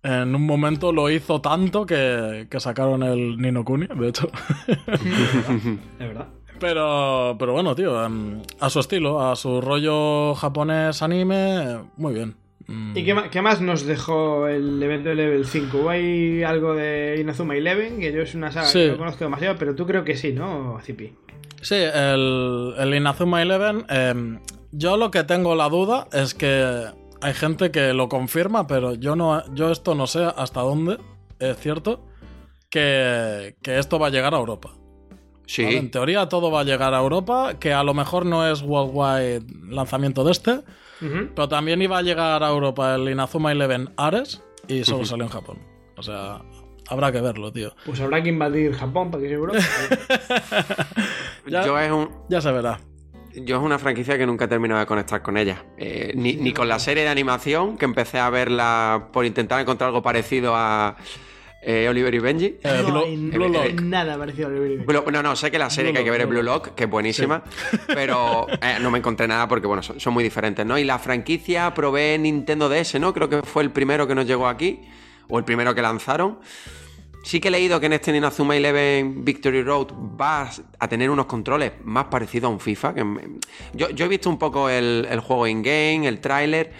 En un momento lo hizo tanto que, sacaron el Nino Kuni, de hecho. *laughs* Es verdad. Pero, pero bueno, tío, em, a su estilo, a su rollo japonés anime, muy bien. Mm. ¿Y qué más, nos dejó el evento de Level 5? ¿Hay algo de Inazuma Eleven? Que yo es una saga que no conozco demasiado, pero tú creo que sí, ¿no, Zipi? Sí, el, el Inazuma Eleven. Em, yo lo que tengo la duda es que hay gente que lo confirma, pero yo no, yo esto no sé hasta dónde es cierto que, que esto va a llegar a Europa. Sí. En teoría todo va a llegar a Europa, que a lo mejor no es worldwide lanzamiento de este, pero también iba a llegar a Europa el Inazuma Eleven Ares y solo salió en Japón. O sea, habrá que verlo, tío. Pues habrá que invadir Japón para que seguro. *laughs* ya, yo es un... ya se verá. Yo es una franquicia que nunca he terminado de conectar con ella. Eh, ni, ni, con la serie de animación, que empecé a verla por intentar encontrar algo parecido a eh, Oliver y Benji. Eh, no hay nada parecido a Oliver y Benji. no, no, sé que la serie que hay que ver es Blue Lock, que es buenísima, *laughs* pero eh, no me encontré nada porque, bueno, son, muy diferentes, ¿no? Y la franquicia probé Nintendo DS, ¿no? Creo que fue el primero que nos llegó aquí, o el primero que lanzaron. Sí que he leído que en este Ninazuma Eleven Victory Road va a tener unos controles más parecidos a un FIFA. Que yo, he visto un poco el, juego in-game, el tráiler,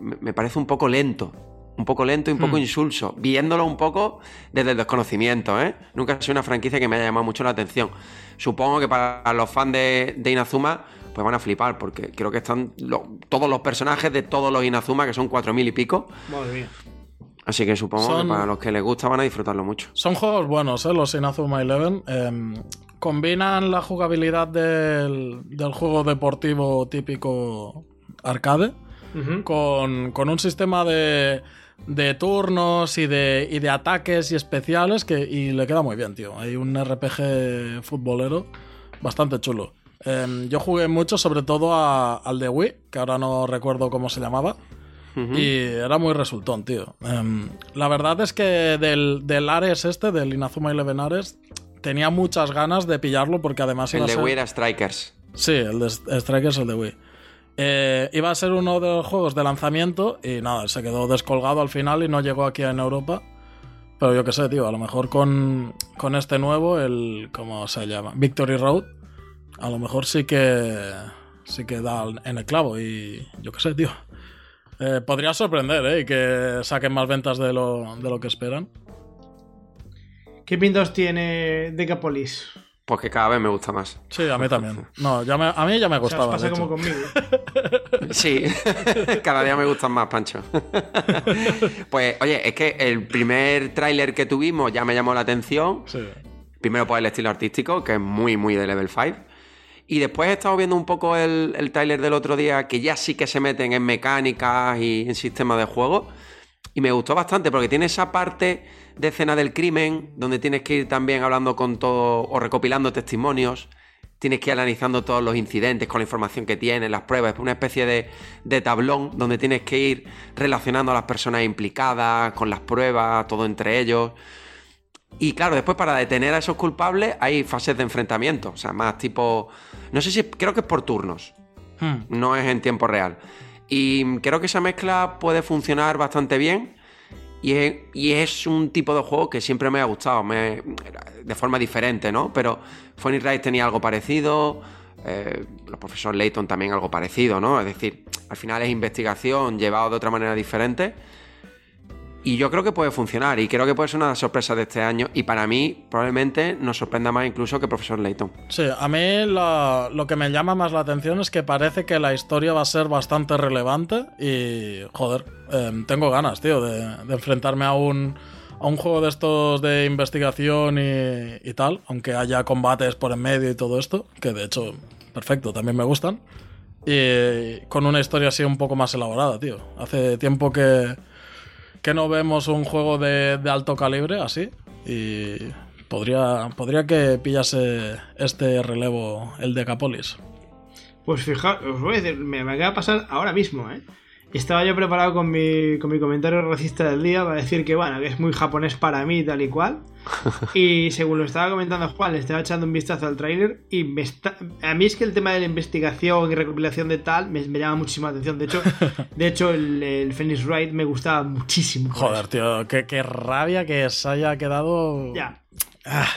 me parece un poco lento un poco lento y un poco hmm. insulso, viéndolo un poco desde el desconocimiento, ¿eh? Nunca ha sido una franquicia que me haya llamado mucho la atención. Supongo que para los fans de, Inazuma, pues van a flipar, porque creo que están todos los personajes de todos los Inazuma, que son cuatro mil y pico. Madre mía. Así que supongo que para los que les gusta van a disfrutarlo mucho. Son juegos buenos, ¿eh? Los Inazuma Eleven. Em, combinan la jugabilidad del, juego deportivo típico arcade con, con, un sistema de, de turnos y de, y de ataques y especiales que y le queda muy bien, tío. Hay un RPG futbolero bastante chulo. Em, yo jugué mucho, sobre todo al de Wii, que ahora no recuerdo cómo se llamaba. Y era muy resultón, tío. Em, la verdad es que del, del, Ares este, del Inazuma Eleven Ares, tenía muchas ganas de pillarlo porque además el de Wii era Strikers. Sí, el de Strikers, el de Wii. Eh, iba a ser uno de los juegos de lanzamiento y nada, se quedó descolgado al final y no llegó aquí en Europa. Pero yo qué sé, tío, a lo mejor con, con este nuevo, el. ¿Cómo se llama? Victory Road, a lo mejor sí que. Sí que da en el clavo y yo qué sé, tío. Eh, podría sorprender, ¿eh? Y que saquen más ventas de lo, de lo que esperan. ¿Qué pintos tiene Decapolis? Pues que cada vez me gusta más. Sí, a mí también. No, ya a mí ya me gustaba. pasa como conmigo. *laughs* Sí, *laughs* cada día me gustan más, Pancho. *laughs* Pues, oye, es que el primer tráiler que tuvimos ya me llamó la atención. Sí. Primero por el estilo artístico, que es muy, muy de level 5. Y después he estado viendo un poco el, el tráiler del otro día, que ya sí que se meten en mecánicas y en sistemas de juego. Y me gustó bastante porque tiene esa parte de escena del crimen, donde tienes que ir también hablando con todo o recopilando testimonios. Tienes que ir analizando todos los incidentes con la información que tienes, las pruebas. Es una especie de, de tablón donde tienes que ir relacionando a las personas implicadas, con las pruebas, todo entre ellos. Y claro, después para detener a esos culpables hay fases de enfrentamiento. O sea, más tipo. No sé si. Creo que es por turnos. Hmm. No es en tiempo real. Y creo que esa mezcla puede funcionar bastante bien. Y es, un tipo de juego que siempre me ha gustado, de forma diferente, ¿no? Pero Funny Rise tenía algo parecido, eh, los profesores Layton también algo parecido, ¿no? Es decir, al final es investigación llevado de otra manera diferente y yo creo que puede funcionar y creo que puede ser una sorpresa de este año. Y para mí, probablemente nos sorprenda más incluso que Profesor Layton. Sí, a mí lo, que me llama más la atención es que parece que la historia va a ser bastante relevante. Y, joder, em, tengo ganas, tío, de, enfrentarme a un, a un juego de estos de investigación y, y tal. Aunque haya combates por en medio y todo esto, que de hecho, perfecto, también me gustan. Y con una historia así un poco más elaborada, tío. Hace tiempo que que no vemos un juego de, alto calibre así. Y podría, podría que pillase este relevo el de Capolis. Pues fijaos, a me acaba de pasar ahora mismo, ¿eh? Estaba yo preparado con mi, con mi comentario racista del día para decir que, bueno, que es muy japonés para mí, tal y cual. *laughs* Y según lo estaba comentando Juan, le estaba echando un vistazo al tráiler y me está... a mí es que el tema de la investigación y recopilación de tal me, me llama muchísima atención. De hecho, *laughs* de hecho el, el Phoenix Wright me gustaba muchísimo. Joder, tío, qué, qué rabia que se haya quedado. Ya.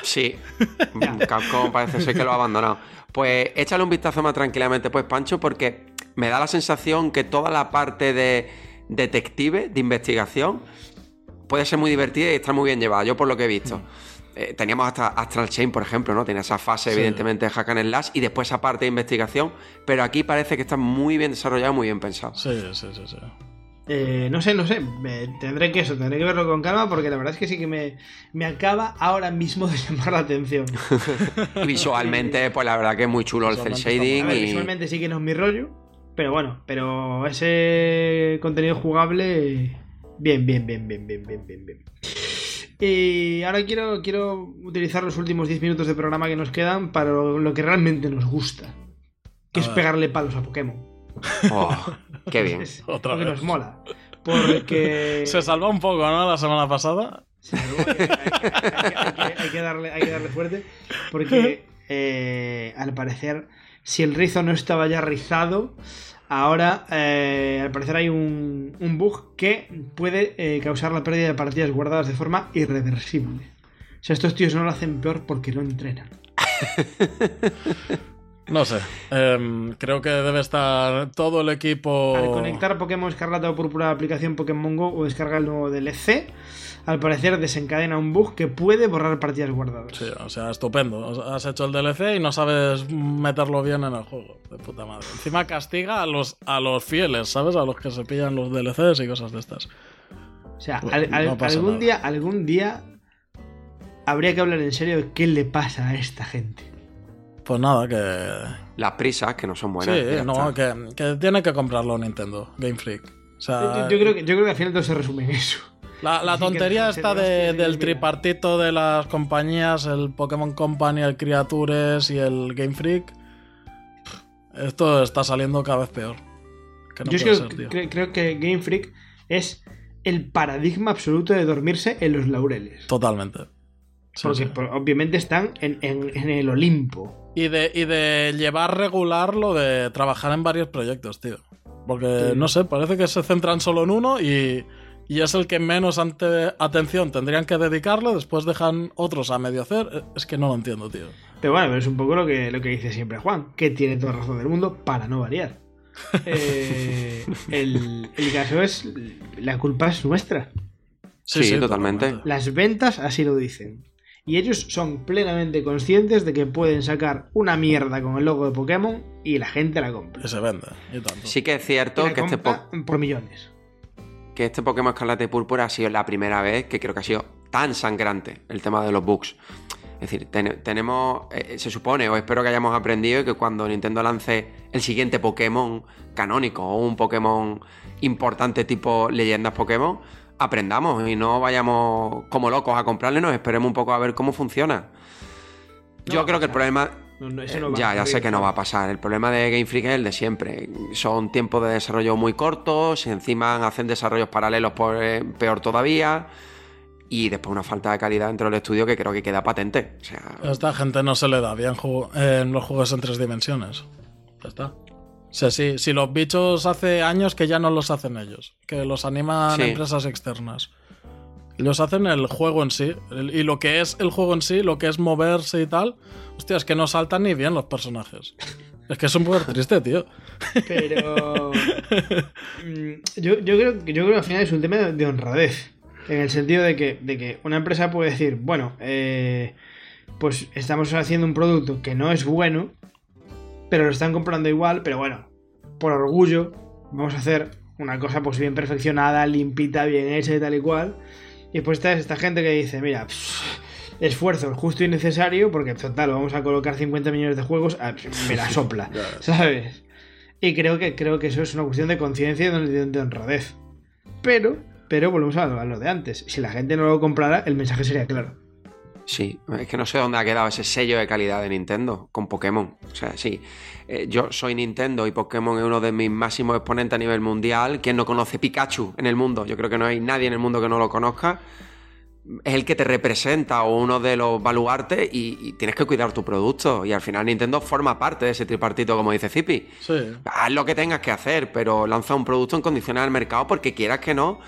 Sí, *laughs* Capcom parece ser que lo ha abandonado. Pues échale un vistazo más tranquilamente, pues Pancho, porque me da la sensación que toda la parte de detective, de investigación, puede ser muy divertida y está muy bien llevada, yo por lo que he visto. Eh, teníamos hasta Astral Chain, por ejemplo, ¿no? Tiene esa fase, Sí. evidentemente, de Hack and Slash y después esa parte de investigación, pero aquí parece que está muy bien desarrollado, muy bien pensado. Sí, sí, sí, sí. Eh, no sé, no sé. me- tendré que eso, tendré que verlo con calma porque la verdad es que sí que me, me acaba ahora mismo de llamar la atención. *laughs* Y visualmente, pues la verdad que es muy chulo el cel shading A ver, y... visualmente sí que no es mi rollo, pero bueno, pero ese contenido jugable. Bien, bien, bien, bien, bien, bien, bien, bien. Y ahora quiero, quiero utilizar los últimos 10 minutos de programa que nos quedan para lo que realmente nos gusta. Que es pegarle palos a Pokémon. Oh, qué bien. Es, Otra vez. nos mola. Porque. Se salvó un poco, ¿no? La semana pasada. Se salvó, hay, que darle, hay que darle fuerte. Porque eh, al parecer, si el rizo no estaba ya rizado, ahora eh, al parecer hay un, bug que puede eh, causar la pérdida de partidas guardadas de forma irreversible. O sea, estos tíos no lo hacen peor porque no entrenan. *laughs* No sé. Em, creo que debe estar todo el equipo. Al conectar Pokémon Escarlata o Púrpura a la aplicación Pokémon Go o descargar el nuevo DLC, al parecer desencadena un bug que puede borrar partidas guardadas. Sí, o sea, estupendo. Has hecho el DLC y no sabes meterlo bien en el juego. De puta madre. Encima castiga a los, a los fieles, ¿sabes? A los que se pillan los DLCs y cosas de estas. O sea, Pues, al- al- no pasa algún nada. día, algún día habría que hablar en serio de qué le pasa a esta gente. Pues nada, que. Las prisas, que no son buenas. sí, no, está. que, que tiene que comprarlo Nintendo, Game Freak. O sea, Yo, yo creo que, yo creo que al final todo se resume en eso. La, *laughs* tontería de- se- del tripartito de las compañías, el Pokémon Company, el Creatures y el Game Freak. Esto está saliendo cada vez peor. Que no yo que ser, cre- creo que Game Freak es el paradigma absoluto de dormirse en los laureles. Totalmente. Porque sí. obviamente están en, en- en el Olimpo. Y de, y de llevar regular lo de trabajar en varios proyectos, tío. Porque, Sí. no sé, parece que se centran solo en uno y, y es el que menos ante- atención tendrían que dedicarle, después dejan otros a medio hacer. Es que no lo entiendo, tío. Pero bueno, pero es un poco lo que, lo que dice siempre Juan, que tiene toda razón del mundo para no variar. *laughs* Eh, el, el caso es, la culpa es nuestra. Sí, totalmente. Las ventas así lo dicen. Y ellos son plenamente conscientes de que pueden sacar una mierda con el logo de Pokémon y la gente la compra. Y se vende. Y tanto. Sí que es cierto que este, po- compra por millones. que este Pokémon Escarlata y Púrpura ha sido la primera vez que creo que ha sido tan sangrante el tema de los bugs. Es decir, ten- tenemos, eh, se supone, o espero que hayamos aprendido, que cuando Nintendo lance el siguiente Pokémon canónico o un Pokémon importante tipo leyendas Pokémon, aprendamos y no vayamos como locos a comprarle, nos esperemos un poco a ver cómo funciona. No Yo creo que el problema No, no, eso eh, no va ya, a ya sé que no va a pasar. El problema de Game Freak es el de siempre. Son tiempos de desarrollo muy cortos, encima hacen desarrollos paralelos por, eh, peor todavía. Y después una falta de calidad dentro del estudio que creo que queda patente. O sea, A esta gente no se le da bien en los juegos en tres dimensiones. Ya está. O sea, si, si los bichos hace años que ya no los hacen ellos, que los animan Sí. empresas externas. Los hacen el juego en sí. El- y lo que es el juego en sí, lo que es moverse y tal, hostia, es que no saltan ni bien los personajes. Es que es un poco triste, tío. Pero. *laughs* mm, yo, yo, creo, que- yo creo que al final es un tema de, de honradez. En el sentido de que, de que una empresa puede decir, bueno, eh, pues estamos haciendo un producto que no es bueno, pero lo están comprando igual, pero bueno, por orgullo, vamos a hacer una cosa pues bien perfeccionada, limpita, bien hecha y tal y cual. Y pues está esta gente que dice, mira, pff, esfuerzo justo y necesario, porque total, vamos a colocar 50 millones de juegos, ah, me la *laughs* sopla, ¿sabes? Y creo que, creo que eso es una cuestión de conciencia y de, de honradez. Pero, pero volvemos a a lo de antes. Si la gente no lo comprara, el mensaje sería claro. Sí, es que no sé dónde ha quedado ese sello de calidad de Nintendo con Pokémon. O sea, sí, eh, yo soy Nintendo y Pokémon es uno de mis máximos exponentes a nivel mundial. ¿Quién no conoce Pikachu en el mundo? Yo creo que no hay nadie en el mundo que no lo conozca. Es el que te representa o uno de los baluartes y, y tienes que cuidar tu producto. Y al final Nintendo forma parte de ese tripartito, como dice Zipi. Sí. Haz lo que tengas que hacer, pero lanza un producto en condiciones al mercado porque quieras que no,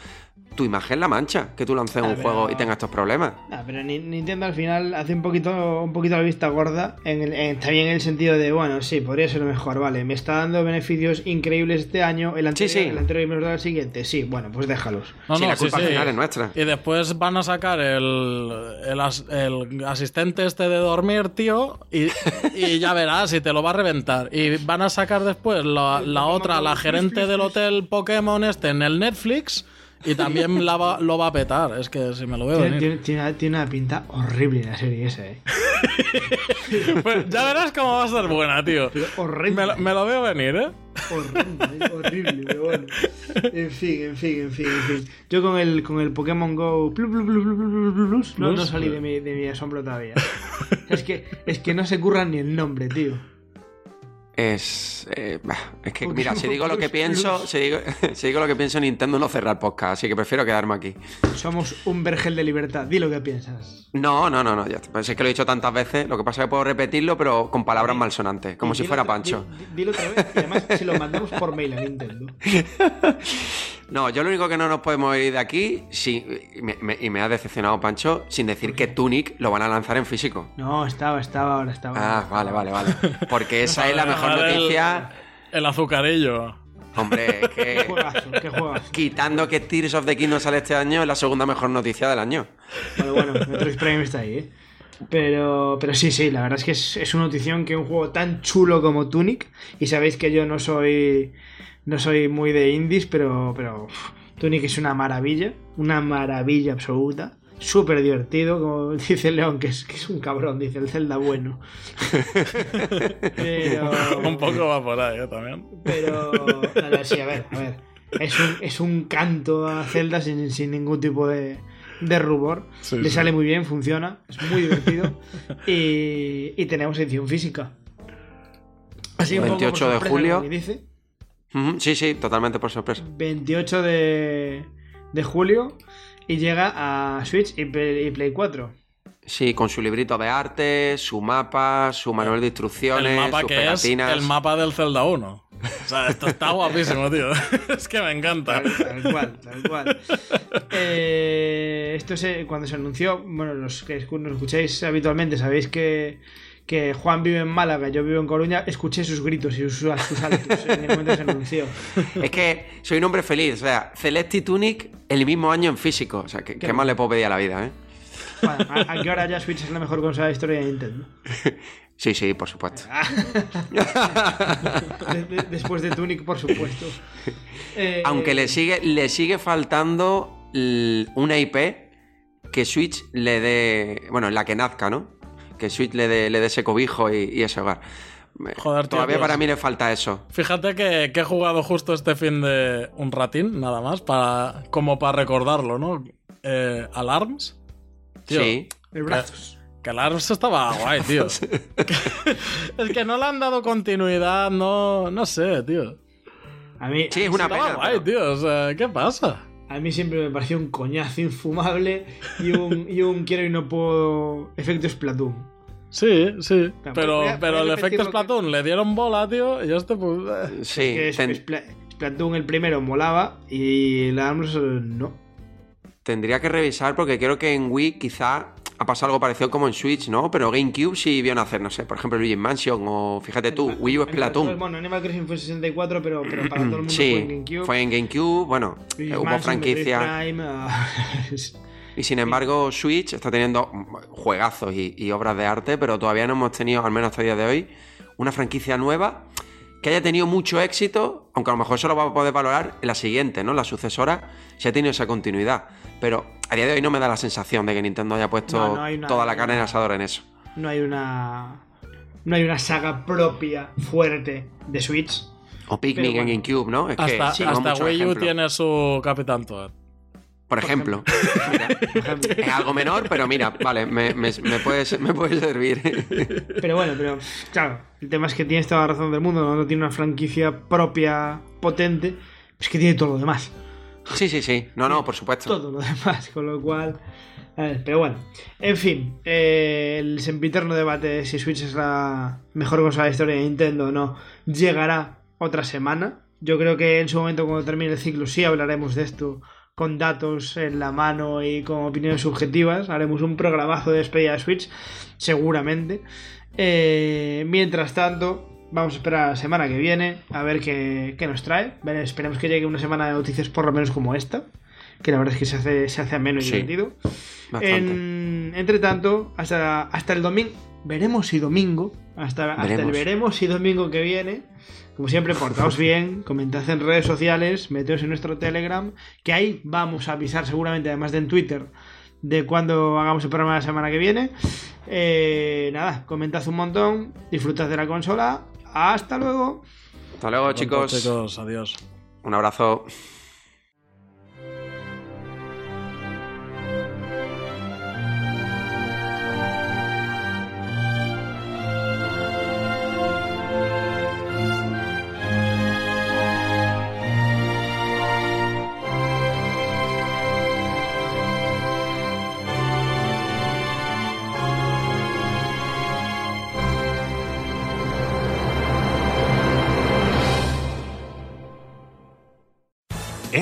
tu imagen la mancha que tú lances Ah, un pero- juego y tengas estos problemas. Ah, pero Ni- Nintendo al final hace un poquito, un poquito la vista gorda, en el- en- también en el sentido de, bueno, sí, podría ser mejor, vale, me está dando beneficios increíbles este año, el anterior, sí. el anterior y me los da el siguiente, sí, bueno, pues déjalos. No, Sí, no, la sí, culpa al sí. final es nuestra. Y después van a sacar el, el, as- el asistente este de dormir, tío, y, y ya verás, y te lo va a reventar. Y van a sacar después la, la otra, la gerente del hotel Pokémon este en el Netflix, y también la va- lo va a petar. Es que si me lo veo Tiene, venir. tiene- una pinta horrible la serie esa, eh. *laughs* Pues ya verás cómo va a ser buena, tío. Pero horrible. Me lo, me lo veo venir, ¿eh? Horrible, horrible, pero bueno. En fin, en fin, en fin, en fin. Yo con el, con el Pokémon Go no, no salí de mi, de mi asombro todavía. Es que, es que no se curran ni el nombre, tío. Es. eh, es que, mira, si digo lo que pienso, si digo, *laughs* si digo lo que pienso, Nintendo no cerrar el podcast, así que prefiero quedarme aquí. Somos un vergel de libertad. Di lo que piensas. No, no, no, no, ya. Pues es que lo he dicho tantas veces, lo que pasa es que puedo repetirlo, pero con palabras malsonantes, como si dilo fuera Pancho. di- di- Dilo otra vez. Y además, se lo mandamos por mail a Nintendo. *laughs* No, yo lo único que no nos podemos ir de aquí, sí, y me, me- y me ha decepcionado Pancho, sin decir que Tunic lo van a lanzar en físico. No, estaba, estaba, ahora estaba. Ah, vale, vale, vale. Porque esa es la mejor Joder, el- noticia. El azucarillo. Hombre, es Qué que juegazo, qué juegazo. quitando que Tears of the Kingdom sale este año, es la segunda mejor noticia del año. Bueno, bueno, Metroid Prime está ahí, ¿eh? Pero, pero sí, sí, la verdad es que es, es una notición que un juego tan chulo como Tunic, y sabéis que yo no soy no soy muy de indies, pero, pero uf, Tunic es una maravilla, una maravilla absoluta, súper divertido, como *laughs* dice León, que es, que es un cabrón, dice el Zelda bueno. *laughs* pero, Un poco va por ahí, ¿eh? También. pero, no, no, sí, a ver, a ver. Es un, es un canto a Zelda sin, sin ningún tipo de, de rubor. Sí, Le sí. sale muy bien, funciona, es muy divertido. y, y tenemos edición física. Así un poco por 28 de julio. como Sí, sí, totalmente por sorpresa. 28 de, de julio y llega a Switch y Play, y Play 4. Sí, con su librito de arte, su mapa, su manual de instrucciones, El mapa sus que es pegatinas. el mapa del Zelda 1. O sea, esto está *laughs* guapísimo, tío. *laughs* Es que me encanta. Tal, tal cual, tal cual. Eh, esto se, cuando se anunció, bueno, los que nos escucháis habitualmente sabéis que, que Juan vive en Málaga, yo vivo en Coruña, escuché sus gritos y sus, sus altos en el momento se anunció. *laughs* Es que soy un hombre feliz, o sea, Celeste y Tunic el mismo año en físico. O sea, ¿qué, qué más le puedo pedir a la vida, eh? Bueno, ¿a, a qué hora ya Switch es la mejor consola de la historia de Nintendo? *laughs* Sí, sí, por supuesto. *laughs* De- después de Tunic, por supuesto. Eh, Aunque le sigue, le sigue faltando una IP que Switch le dé. Bueno, en la que nazca, ¿no? Que Switch le dé, le dé ese cobijo y, y ese hogar. Joder, tío, Todavía pues- para mí le falta eso. Fíjate que, que he jugado justo este fin de un ratín, nada más, para, como para recordarlo, ¿no? Eh, Alarms. Tío, Sí. brazos. Que Alarms estaba guay, tío. *laughs* es que no le han dado continuidad, no, no sé, tío. A mí, Sí, es una Estaba pena. guay, pero- tío. O sea, ¿qué pasa? A mí siempre me pareció un coñazo infumable y un, y un quiero y no puedo efecto Splatoon. Sí, sí. Claro, Pero, a- pero el efecto lo que- Splatoon le dieron bola, tío. Y este, pues. eh. Sí, que es- ten- Splatoon el primero molaba y la Arms no. tendría que revisar porque creo que en Wii quizá ha pasado algo parecido como en Switch, ¿no? Pero GameCube sí vio nacer, no sé, por ejemplo, Luigi Mansion o fíjate tú, Wii U Splatoon. Bueno, Animal Crossing fue 64, pero, pero para *clears throat* todo el mundo fue en Sí, GameCube. fue en GameCube, bueno, Luigi's eh, hubo Mansion, franquicia. Prime, *laughs* es- Y sin embargo, Switch está teniendo juegazos y, y obras de arte, pero todavía no hemos tenido, al menos hasta el día de hoy, una franquicia nueva que haya tenido mucho éxito, aunque a lo mejor eso lo vamos a poder valorar en la siguiente, ¿no? La sucesora, si ha tenido esa continuidad. Pero a día de hoy no me da la sensación de que Nintendo haya puesto No, no hay una- toda la carne en el asador en eso. no hay una. No hay una saga propia fuerte de Switch. O Pikmin Pero en bueno. GameCube, ¿no? Es que Hasta, muchos Wii U tiene su Capitán Toad. Por ejemplo. Mira, *laughs* es algo menor, pero mira, vale, me, me, me puede, me puede servir. *laughs* Pero bueno, pero claro, el tema es que tienes toda la razón del mundo, no, no tiene una franquicia propia potente, es que tiene todo lo demás. Sí, sí, sí. No, no, por supuesto. Todo lo demás, con lo cual. a ver, pero bueno, en fin, eh, el sempiterno debate de si Switch es la mejor consola de la historia de Nintendo o no llegará otra semana. Yo creo que en su momento, cuando termine el ciclo, sí hablaremos de esto con datos en la mano y con opiniones subjetivas. Haremos un programazo de despedida de Switch, seguramente. Eh, mientras tanto, vamos a esperar a la semana que viene a ver qué, qué nos trae. Esperemos que llegue una semana de noticias por lo menos como esta, que la verdad es que se hace, se hace ameno y Sí. divertido. En- entre tanto, hasta, hasta el domingo, veremos si domingo, hasta, hasta el Veremos. veremos si domingo que viene, como siempre, portaos bien, comentad en redes sociales, meteos en nuestro Telegram, que ahí vamos a avisar seguramente, además de en Twitter, de cuando hagamos el programa la semana que viene. Eh, nada, comentad un montón, disfrutad de la consola. Hasta luego. Hasta luego, chicos. Chicos, adiós. Un abrazo.